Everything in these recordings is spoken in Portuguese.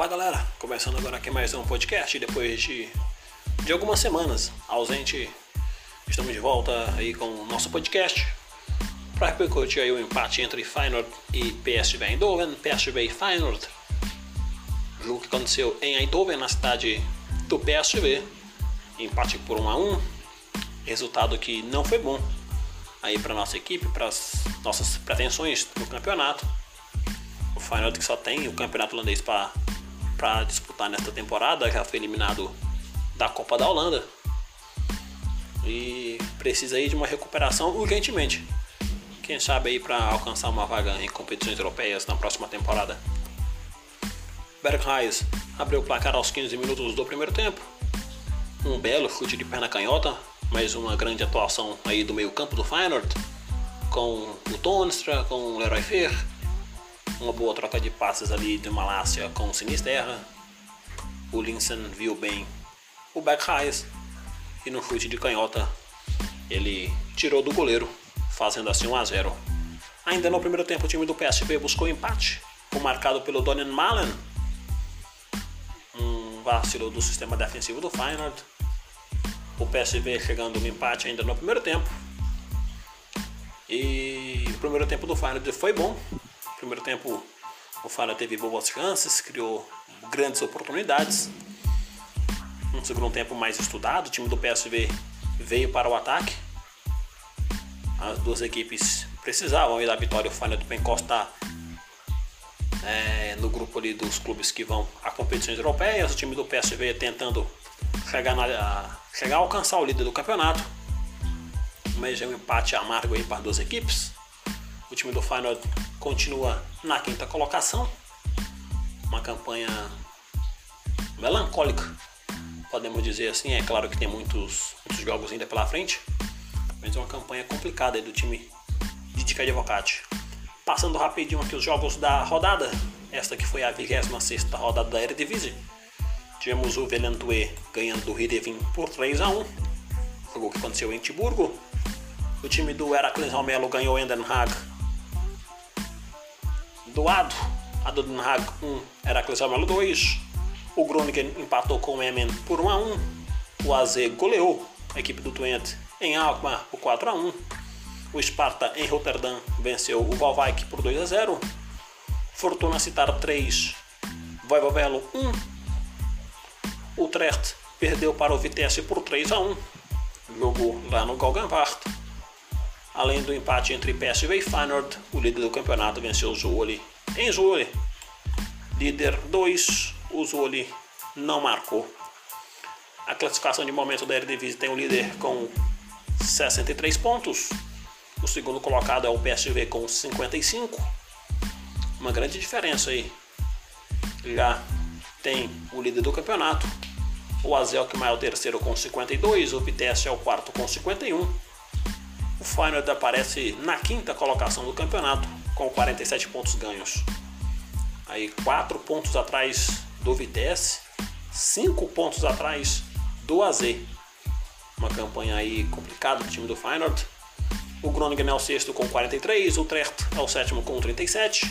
Fala galera, começando agora aqui mais um podcast depois de, de algumas semanas ausente. Estamos de volta aí com o nosso podcast para repercutir aí o empate entre Feyenoord e PSV Eindhoven, PSV e Feyenoord. Jogo que aconteceu em Eindhoven, na cidade do PSV. Empate por 1 a 1. Resultado que não foi bom aí para nossa equipe, para as nossas pretensões no campeonato. O Feyenoord que só tem o campeonato holandês para para disputar nesta temporada, já foi eliminado da Copa da Holanda e precisa aí de uma recuperação urgentemente. Quem sabe aí para alcançar uma vaga em competições europeias na próxima temporada. Berghuis abriu o placar aos 15 minutos do primeiro tempo. Um belo chute de perna canhota, mais uma grande atuação aí do meio-campo do Feyenoord, com o Tonstra, com o Leroy Fer, uma boa troca de passes ali de Malásia com o Sinisterra. O Linsen viu bem o Backhighs e no chute de canhota ele tirou do goleiro, fazendo assim 1 a 0. Ainda no primeiro tempo o time do PSV buscou empate, foi marcado pelo Donian Malen. Um vacilo do sistema defensivo do Feyenoord. O PSV chegando no empate ainda no primeiro tempo. E o primeiro tempo do Feyenoord foi bom, primeiro tempo o Falha teve boas chances, criou grandes oportunidades. Um segundo tempo mais estudado, o time do PSV veio para o ataque. As duas equipes precisavam da vitória. O Falha do Pencosta é, no grupo ali dos clubes que vão a competições europeias. O time do PSV tentando chegar, na, chegar a alcançar o líder do campeonato. Mas é um empate amargo aí para as duas equipes. O time do Feyenoord continua na quinta colocação. Uma campanha melancólica, podemos dizer assim. É claro que tem muitos, muitos jogos ainda pela frente, mas é uma campanha complicada do time de Dica de Avocate. Passando rapidinho aqui os jogos da rodada, esta que foi a 26 rodada da Eredivisie. Tivemos o Velentue ganhando do Ridevin por 3 a 1 jogo que aconteceu em Tiburgo. O time do Heracles Romelo ganhou o Endenhag doado. A do Den Haag 1, Heracles Almelo 2. O Groningen empatou com o Emmen por 1 a 1. O AZ goleou a equipe do Twente em Alkmaar por 4 a 1. O Sparta em Rotterdam venceu o Valwijk por 2 a 0. Fortuna Citar 3, Voivovelo 1. Utrecht perdeu para o Vitesse por 3 a 1. Jogou lá no Galgenwaard. Além do empate entre PSV e Feyenoord, o líder do campeonato venceu o Zwolle em Zwolle. Líder 2, o Zwolle não marcou. A classificação de momento da Eredivisie tem o líder com 63 pontos. O segundo colocado é o PSV com 55. Uma grande diferença aí. Já tem o líder do campeonato. O Azel que é o terceiro com 52, o Vitesse é o quarto com 51 o Feyenoord aparece na quinta colocação do campeonato com 47 pontos ganhos. Aí 4 pontos atrás do Vitesse, 5 pontos atrás do AZ. Uma campanha aí complicada do time do Feyenoord. O Groningen é o sexto com 43, o Trecht é o sétimo com 37.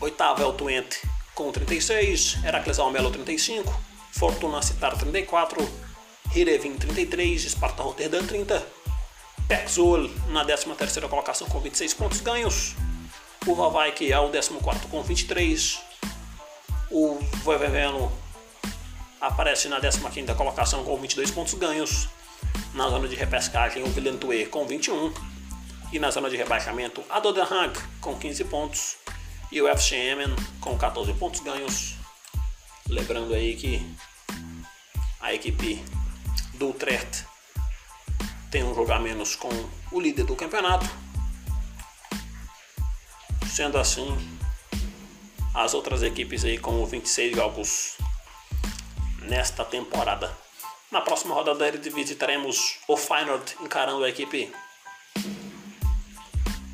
Oitavo é o Twente com 36, Heracles Almelo 35, Fortuna Citar 34, Hirevin 33, Sparta Rotterdam 30, Pexol na 13ª colocação com 26 pontos ganhos, o Vavaik é o 14º com 23, o Voiveveno aparece na 15ª colocação com 22 pontos ganhos, na zona de repescagem o Villentue com 21 e na zona de rebaixamento a Dodenhag com 15 pontos e o FCM com 14 pontos ganhos. Lembrando aí que a equipe Utrecht tem um jogo a menos com o líder do campeonato. Sendo assim, as outras equipes aí com 26 jogos nesta temporada. Na próxima rodada da Eredivisie teremos o Feyenoord encarando a equipe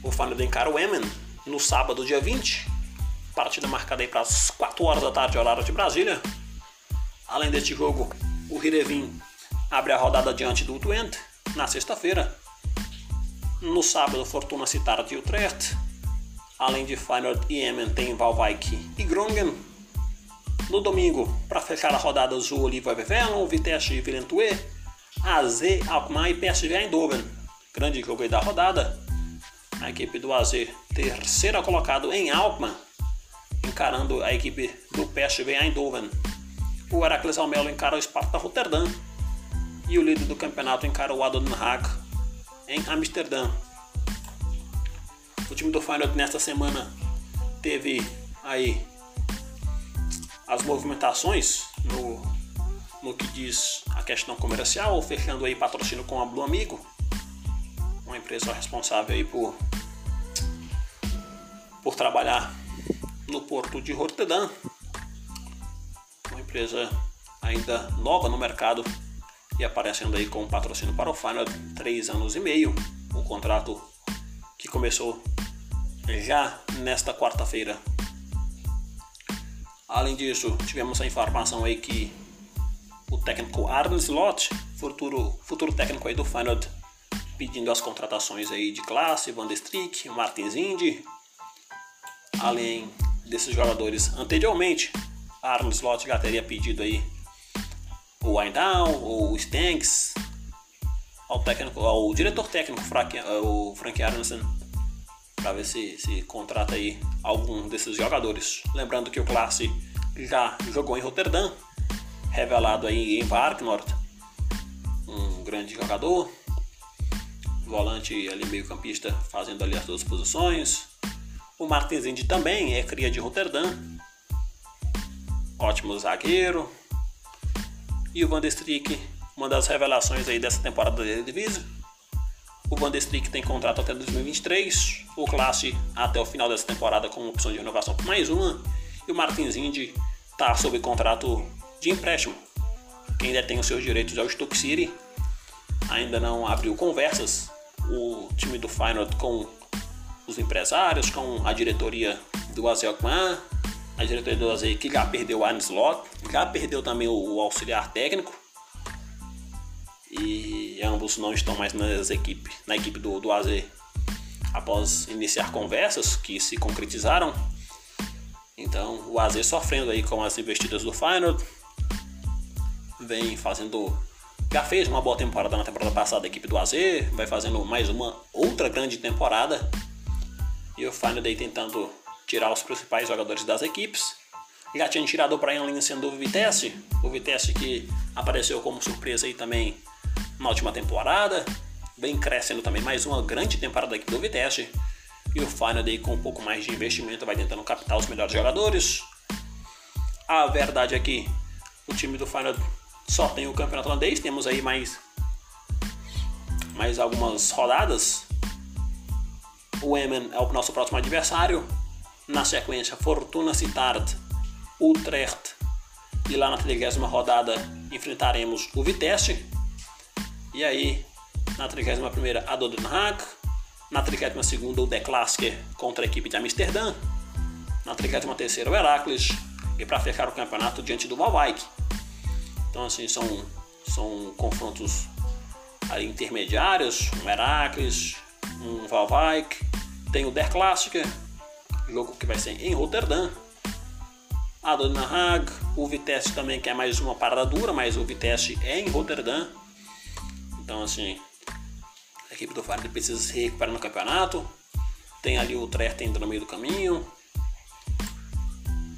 o Feyenoord encara o Emmen no sábado, dia 20. Partida marcada aí para as 4 horas da tarde, horário de Brasília. Além deste jogo, o Hirevin abre a rodada diante do Twente na sexta-feira. No sábado, Fortuna Citar de Utrecht. Além de Feyenoord e Emmen, tem Valwijk e Groningen. No domingo, para fechar a rodada, o Oliva Vevelon, Vitesse e Villeneuve, AZ, Alkmaar e PSV Eindhoven. Grande jogo da rodada. A equipe do AZ, terceira colocado em Alkmaar, encarando a equipe do PSV Eindhoven. O Heracles Almelo encara o Sparta Rotterdam e o líder do campeonato encara o Adon em Amsterdã. O time do Feyenoord nesta semana teve aí as movimentações no, no que diz a questão comercial, fechando aí patrocínio com a Blue Amigo, uma empresa responsável aí por, por trabalhar no porto de Rotterdam, uma empresa ainda nova no mercado e aparecendo aí com patrocínio para o Feyenoord três anos e meio, um contrato que começou já nesta quarta-feira. Além disso, tivemos a informação aí que o técnico Arne Slot, futuro, futuro técnico aí do Feyenoord, pedindo as contratações aí de classe, Van der Streek, Martins Indy, além desses jogadores anteriormente, Arne Slot já teria pedido aí o Winedown, o Stanks, ao, técnico, ao diretor técnico, o Frank Aronson, para ver se, se contrata aí algum desses jogadores. Lembrando que o Classe já jogou em Rotterdam, revelado aí em Varknort, um grande jogador, volante ali meio campista, fazendo ali as duas posições. O Martins Indy também é cria de Rotterdam, ótimo zagueiro. E o Van Streek, uma das revelações aí dessa temporada da Eredivisie o Van Streek tem contrato até 2023, o Classe até o final dessa temporada com opção de renovação por mais uma, e o Martins Indy está sob contrato de empréstimo. Quem detém os seus direitos é o Stoke City, ainda não abriu conversas o time do Feyenoord com os empresários, com a diretoria do AZ Alkmaar, a diretoria do AZ que já perdeu o Arne Slot, já perdeu também o auxiliar técnico, e ambos não estão mais nas equipe, na equipe do, do AZ após iniciar conversas que se concretizaram. Então o AZ sofrendo aí com as investidas do Feyenoord, vem fazendo já fez uma boa temporada na temporada passada a equipe do AZ, vai fazendo mais uma outra grande temporada. E o Feyenoord aí tentando tirar os principais jogadores das equipes. Já tinha tirado o Brian Lin sendo o Vitesse, o Vitesse que apareceu como surpresa aí também na última temporada, vem crescendo também mais uma grande temporada aqui do Vitesse. E o Feyenoord com um pouco mais de investimento vai tentando captar os melhores jogadores. A verdade é que o time do Feyenoord só tem o campeonato holandês, temos aí mais mais algumas rodadas. O Emmen é o nosso próximo adversário. Na sequência, Fortuna Sittard, Utrecht e lá na 30 rodada enfrentaremos o Vitesse. E aí, na 31ª, a Haag. Na 32ª, o The Klasker contra a equipe de Amsterdã. Na 33ª, o Heracles. E para fechar o campeonato diante do Valwijk. Então, assim, são, são confrontos ali intermediários. Um Heracles, um Valwijk. Tem o Der Klassiker, jogo que vai ser em Rotterdam. A Dona Haag, o Vitesse também, que é mais uma parada dura, mas o Vitesse é em Rotterdam. Então, assim, a equipe do Feyenoord precisa se recuperar no campeonato. Tem ali o Trert indo no meio do caminho.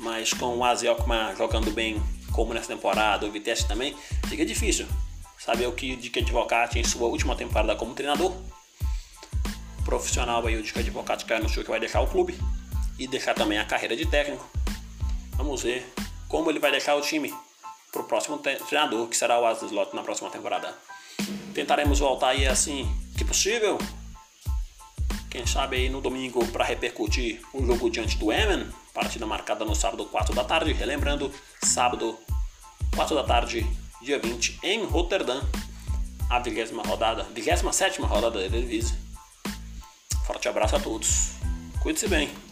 Mas com o Aziokma jogando bem, como nessa temporada, o Vitesse também, fica difícil saber o que o Dick Advocati em sua última temporada como treinador. Profissional aí, o Dick Advocati no show que vai deixar o clube e deixar também a carreira de técnico. Vamos ver como ele vai deixar o time para o próximo treinador, que será o Aslot na próxima temporada. Tentaremos voltar aí assim que possível. Quem sabe aí no domingo para repercutir o jogo diante do Emen. Partida marcada no sábado 4 da tarde. Relembrando, sábado 4 da tarde, dia 20, em Rotterdam. A 20 rodada, 27 rodada da Eredivisie. Forte abraço a todos. Cuide-se bem.